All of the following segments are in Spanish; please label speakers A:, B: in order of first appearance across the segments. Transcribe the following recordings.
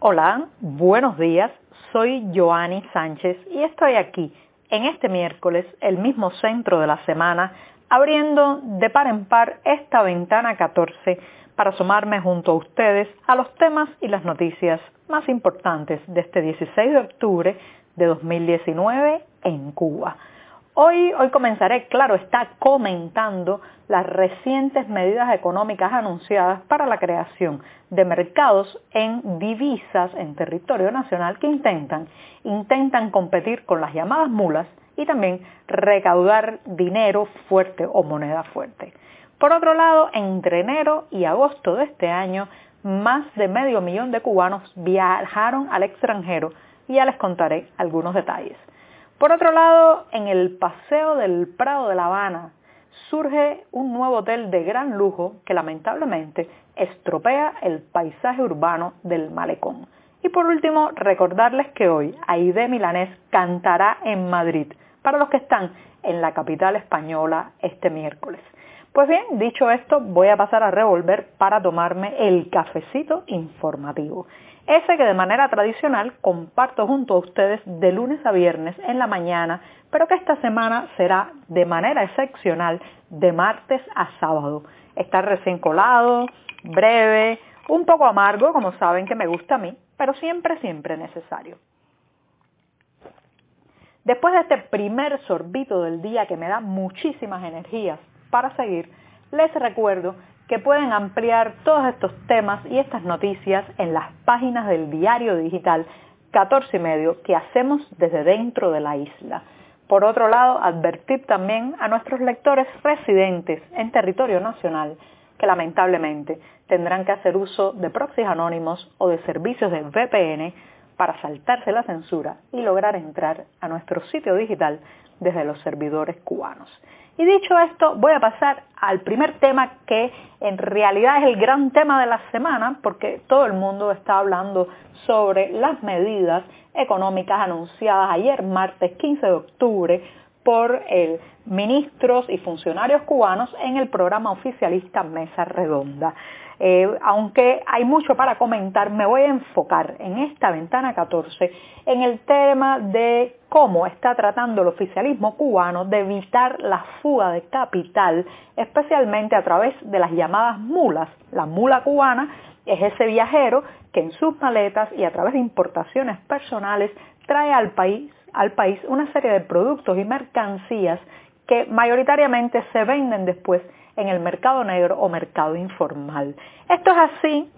A: Hola, buenos días. Soy Joanny Sánchez y estoy aquí en este miércoles, el mismo centro de la semana, abriendo de par en par esta ventana 14 para sumarme junto a ustedes a los temas y las noticias más importantes de este 16 de octubre de 2019 en Cuba. Hoy, hoy comenzaré, claro, está comentando las recientes medidas económicas anunciadas para la creación de mercados en divisas en territorio nacional que intentan, intentan competir con las llamadas mulas y también recaudar dinero fuerte o moneda fuerte. Por otro lado, entre enero y agosto de este año, más de medio millón de cubanos viajaron al extranjero y ya les contaré algunos detalles. Por otro lado, en el Paseo del Prado de La Habana surge un nuevo hotel de gran lujo que lamentablemente estropea el paisaje urbano del malecón. Y por último, recordarles que hoy Aide Milanés cantará en Madrid para los que están en la capital española este miércoles. Pues bien, dicho esto, voy a pasar a revolver para tomarme el cafecito informativo ese que de manera tradicional comparto junto a ustedes de lunes a viernes en la mañana, pero que esta semana será de manera excepcional de martes a sábado. Está recién colado, breve, un poco amargo, como saben que me gusta a mí, pero siempre, siempre necesario. Después de este primer sorbito del día que me da muchísimas energías para seguir, les recuerdo que pueden ampliar todos estos temas y estas noticias en las páginas del diario digital 14 y medio que hacemos desde dentro de la isla. Por otro lado, advertir también a nuestros lectores residentes en territorio nacional que lamentablemente tendrán que hacer uso de proxies anónimos o de servicios de VPN para saltarse la censura y lograr entrar a nuestro sitio digital desde los servidores cubanos. Y dicho esto, voy a pasar al primer tema que en realidad es el gran tema de la semana, porque todo el mundo está hablando sobre las medidas económicas anunciadas ayer, martes 15 de octubre, por el ministros y funcionarios cubanos en el programa oficialista Mesa Redonda. Eh, aunque hay mucho para comentar, me voy a enfocar en esta ventana 14 en el tema de cómo está tratando el oficialismo cubano de evitar la fuga de capital, especialmente a través de las llamadas mulas. La mula cubana es ese viajero que en sus maletas y a través de importaciones personales trae al país, al país una serie de productos y mercancías que mayoritariamente se venden después en el mercado negro o mercado informal. Esto es así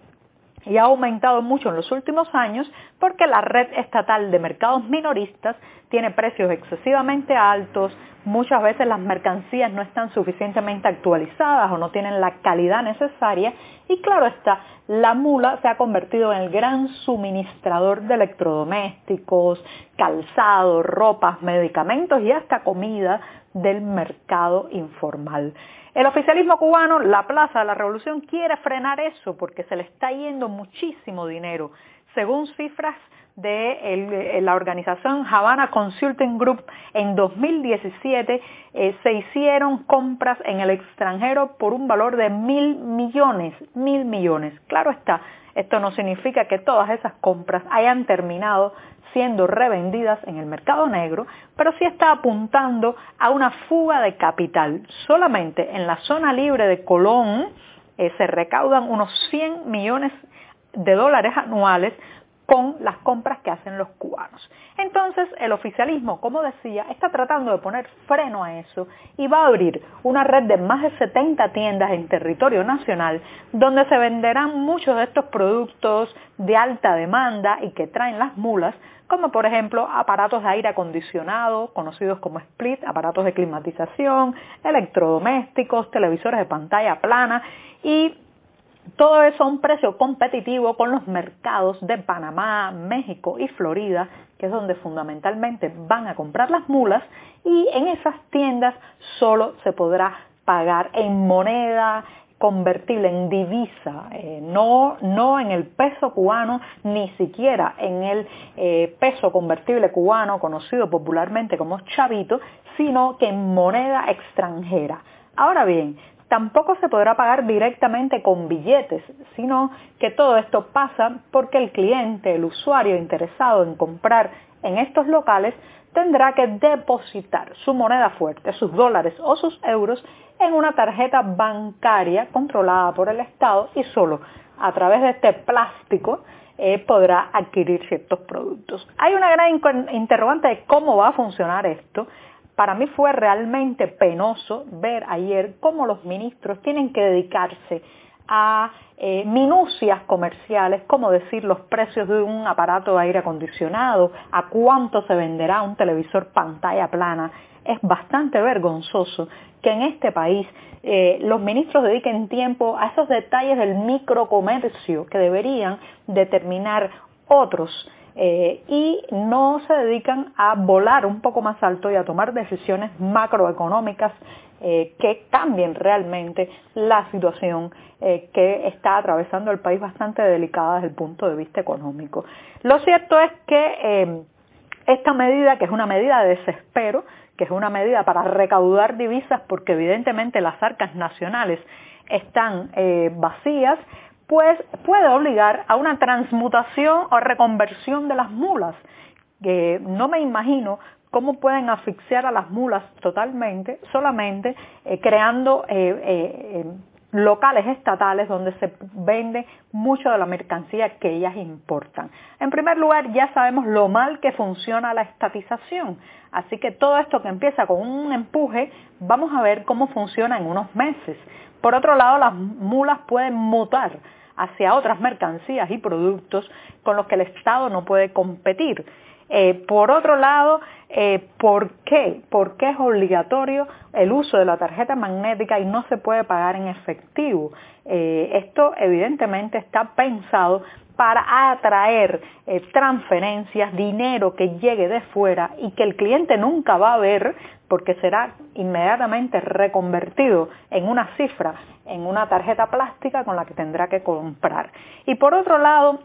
A: y ha aumentado mucho en los últimos años porque la red estatal de mercados minoristas tiene precios excesivamente altos, muchas veces las mercancías no están suficientemente actualizadas o no tienen la calidad necesaria y claro está, la mula se ha convertido en el gran suministrador de electrodomésticos, calzado, ropas, medicamentos y hasta comida del mercado informal. El oficialismo cubano, la Plaza de la Revolución, quiere frenar eso porque se le está yendo muchísimo dinero. Según cifras de la organización Havana Consulting Group, en 2017 eh, se hicieron compras en el extranjero por un valor de mil millones, mil millones. Claro está, esto no significa que todas esas compras hayan terminado siendo revendidas en el mercado negro, pero sí está apuntando a una fuga de capital. Solamente en la zona libre de Colón eh, se recaudan unos 100 millones de dólares anuales con las compras que hacen los cubanos. Entonces el oficialismo, como decía, está tratando de poner freno a eso y va a abrir una red de más de 70 tiendas en territorio nacional donde se venderán muchos de estos productos de alta demanda y que traen las mulas, como por ejemplo aparatos de aire acondicionado, conocidos como split, aparatos de climatización, electrodomésticos, televisores de pantalla plana y todo eso a un precio competitivo con los mercados de Panamá, México y Florida, que es donde fundamentalmente van a comprar las mulas, y en esas tiendas solo se podrá pagar en moneda convertible en divisa, eh, no, no en el peso cubano, ni siquiera en el eh, peso convertible cubano, conocido popularmente como chavito, sino que en moneda extranjera. Ahora bien, tampoco se podrá pagar directamente con billetes, sino que todo esto pasa porque el cliente, el usuario interesado en comprar en estos locales, tendrá que depositar su moneda fuerte, sus dólares o sus euros, en una tarjeta bancaria controlada por el Estado y solo a través de este plástico eh, podrá adquirir ciertos productos. Hay una gran interrogante de cómo va a funcionar esto para mí fue realmente penoso ver ayer cómo los ministros tienen que dedicarse a eh, minucias comerciales, como decir los precios de un aparato de aire acondicionado, a cuánto se venderá un televisor pantalla plana. Es bastante vergonzoso que en este país eh, los ministros dediquen tiempo a esos detalles del microcomercio que deberían determinar otros eh, y no se dedican a volar un poco más alto y a tomar decisiones macroeconómicas eh, que cambien realmente la situación eh, que está atravesando el país bastante delicada desde el punto de vista económico. Lo cierto es que esta medida, que es una medida de desespero, que es una medida para recaudar divisas porque evidentemente las arcas nacionales están vacías, pues puede obligar a una transmutación o reconversión de las mulas. Que no me imagino cómo pueden asfixiar a las mulas totalmente, solamente eh, creando eh, eh, locales estatales donde se vende mucho de la mercancía que ellas importan. En primer lugar, ya sabemos lo mal que funciona la estatización, así que todo esto que empieza con un empuje, vamos a ver cómo funciona en unos meses. Por otro lado, las mulas pueden mutar hacia otras mercancías y productos con los que el Estado no puede competir. Eh, por otro lado, eh, ¿por qué? ¿Por qué es obligatorio el uso de la tarjeta magnética y no se puede pagar en efectivo? Eh, esto evidentemente está pensado para atraer transferencias, dinero que llegue de fuera y que el cliente nunca va a ver porque será inmediatamente reconvertido en una cifra, en una tarjeta plástica con la que tendrá que comprar. Y por otro lado,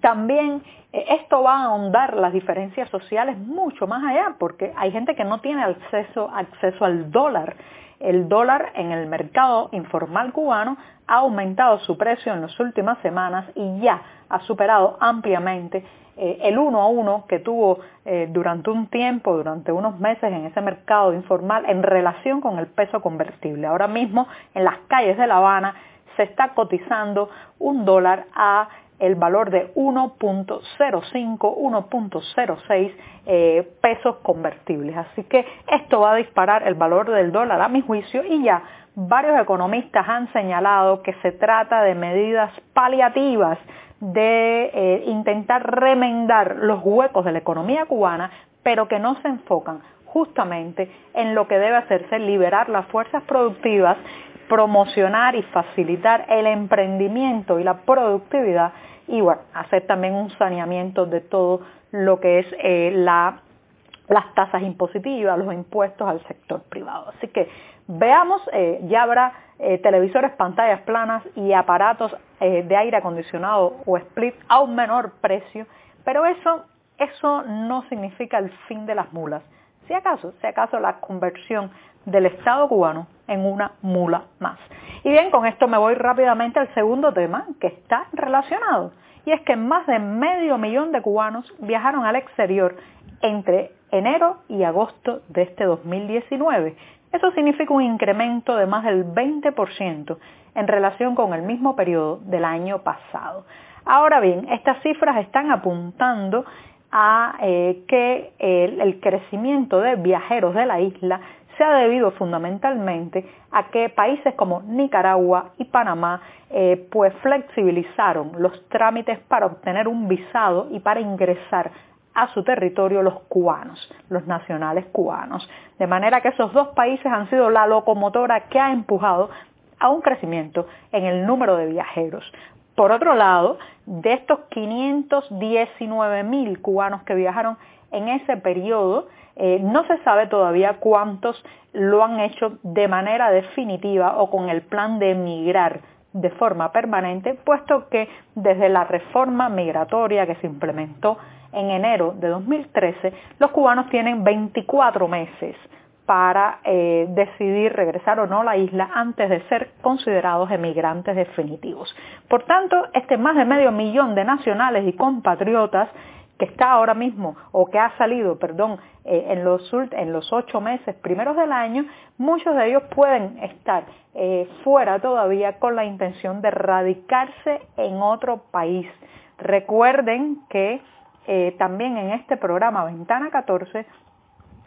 A: también eh, esto va a ahondar las diferencias sociales mucho más allá, porque hay gente que no tiene acceso, acceso al dólar. El dólar en el mercado informal cubano ha aumentado su precio en las últimas semanas y ya ha superado ampliamente eh, el uno a uno que tuvo eh, durante un tiempo, durante unos meses en ese mercado informal en relación con el peso convertible. Ahora mismo en las calles de La Habana se está cotizando un dólar a el valor de 1.05, 1.06 eh, pesos convertibles. Así que esto va a disparar el valor del dólar a mi juicio y ya varios economistas han señalado que se trata de medidas paliativas de eh, intentar remendar los huecos de la economía cubana, pero que no se enfocan justamente en lo que debe hacerse, liberar las fuerzas productivas, promocionar y facilitar el emprendimiento y la productividad y bueno, hacer también un saneamiento de todo lo que es eh, las tasas impositivas, los impuestos al sector privado. Así que veamos, eh, ya habrá eh, televisores, pantallas planas y aparatos de aire acondicionado o split a un menor precio, pero eso, eso no significa el fin de las mulas. Si acaso, si acaso la conversión del Estado cubano en una mula más. Y bien, con esto me voy rápidamente al segundo tema que está relacionado. Y es que más de medio millón de cubanos viajaron al exterior entre enero y agosto de este 2019 eso significa un incremento de más del 20% en relación con el mismo periodo del año pasado. Ahora bien, estas cifras están apuntando a eh, que el, crecimiento de viajeros de la isla se ha debido fundamentalmente a que países como Nicaragua y Panamá eh, pues flexibilizaron los trámites para obtener un visado y para ingresar a su territorio los cubanos, los nacionales cubanos. De manera que esos dos países han sido la locomotora que ha empujado a un crecimiento en el número de viajeros. Por otro lado, de estos 519 mil cubanos que viajaron en ese periodo, eh, no se sabe todavía cuántos lo han hecho de manera definitiva o con el plan de emigrar de forma permanente, puesto que desde la reforma migratoria que se implementó en enero de 2013, los cubanos tienen 24 meses para eh, decidir regresar o no a la isla antes de ser considerados emigrantes definitivos. Por tanto, este más de medio millón de nacionales y compatriotas que está ahora mismo o que ha salido, perdón, eh, en, los, en los ocho meses primeros del año, muchos de ellos pueden estar eh, fuera todavía con la intención de radicarse en otro país. Recuerden que también en este programa Ventana 14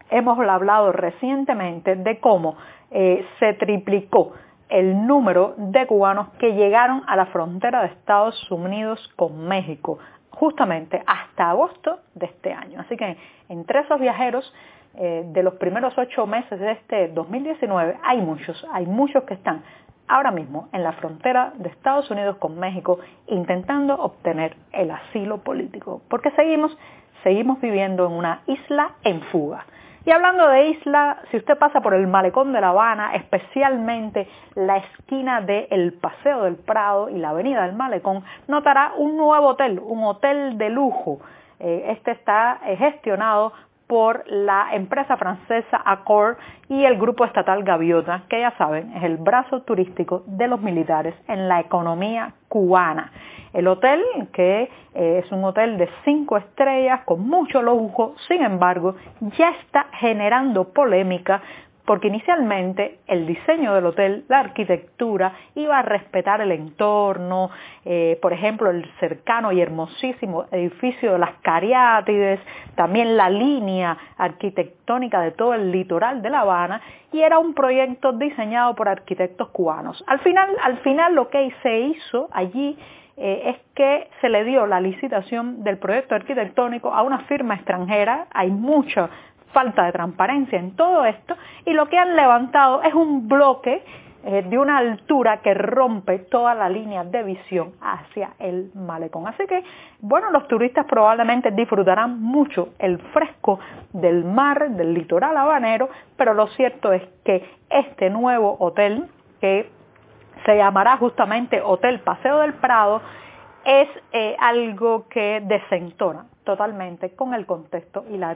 A: hemos hablado recientemente de cómo eh, se triplicó el número de cubanos que llegaron a la frontera de Estados Unidos con México, justamente hasta agosto de este año. Así que entre esos viajeros eh, de los primeros ocho meses de este 2019 hay muchos, hay muchos que están ahora mismo en la frontera de Estados Unidos con México intentando obtener el asilo político, porque seguimos, seguimos viviendo en una isla en fuga. Y hablando de isla, si usted pasa por el malecón de La Habana, especialmente la esquina del Paseo del Prado y la avenida del malecón, notará un nuevo hotel, un hotel de lujo. Eh, este está eh, gestionado por la empresa francesa Accor y el grupo estatal Gaviota, que ya saben, es el brazo turístico de los militares en la economía cubana. El hotel, que eh, es un hotel de cinco estrellas con mucho lujo, sin embargo, ya está generando polémica porque inicialmente el diseño del hotel, la arquitectura, iba a respetar el entorno, eh, por ejemplo, el cercano y hermosísimo edificio de las Cariátides, también la línea arquitectónica de todo el litoral de La Habana, y era un proyecto diseñado por arquitectos cubanos. Al final, al final lo que se hizo allí eh, es que se le dio la licitación del proyecto arquitectónico a una firma extranjera, hay mucha falta de transparencia en todo esto, y lo que han levantado es un bloque eh, de una altura que rompe toda la línea de visión hacia el malecón. Así que, bueno, los turistas probablemente disfrutarán mucho el fresco del mar, del litoral habanero, pero lo cierto es que este nuevo hotel, que se llamará justamente Hotel Paseo del Prado, es eh, algo que desentona totalmente con el contexto y la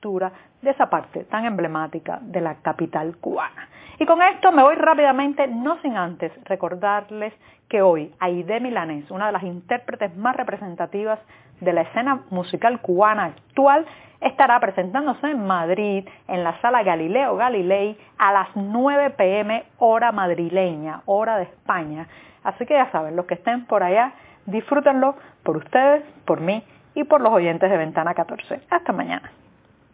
A: de esa parte tan emblemática de la capital cubana. Y con esto me voy rápidamente, no sin antes recordarles que hoy Aide Milanés, una de las intérpretes más representativas de la escena musical cubana actual, estará presentándose en Madrid, en la sala Galileo Galilei, a las 9 pm hora madrileña, hora de España. Así que ya saben, los que estén por allá, disfrútenlo por ustedes, por mí y por los oyentes de Ventana 14. Hasta mañana.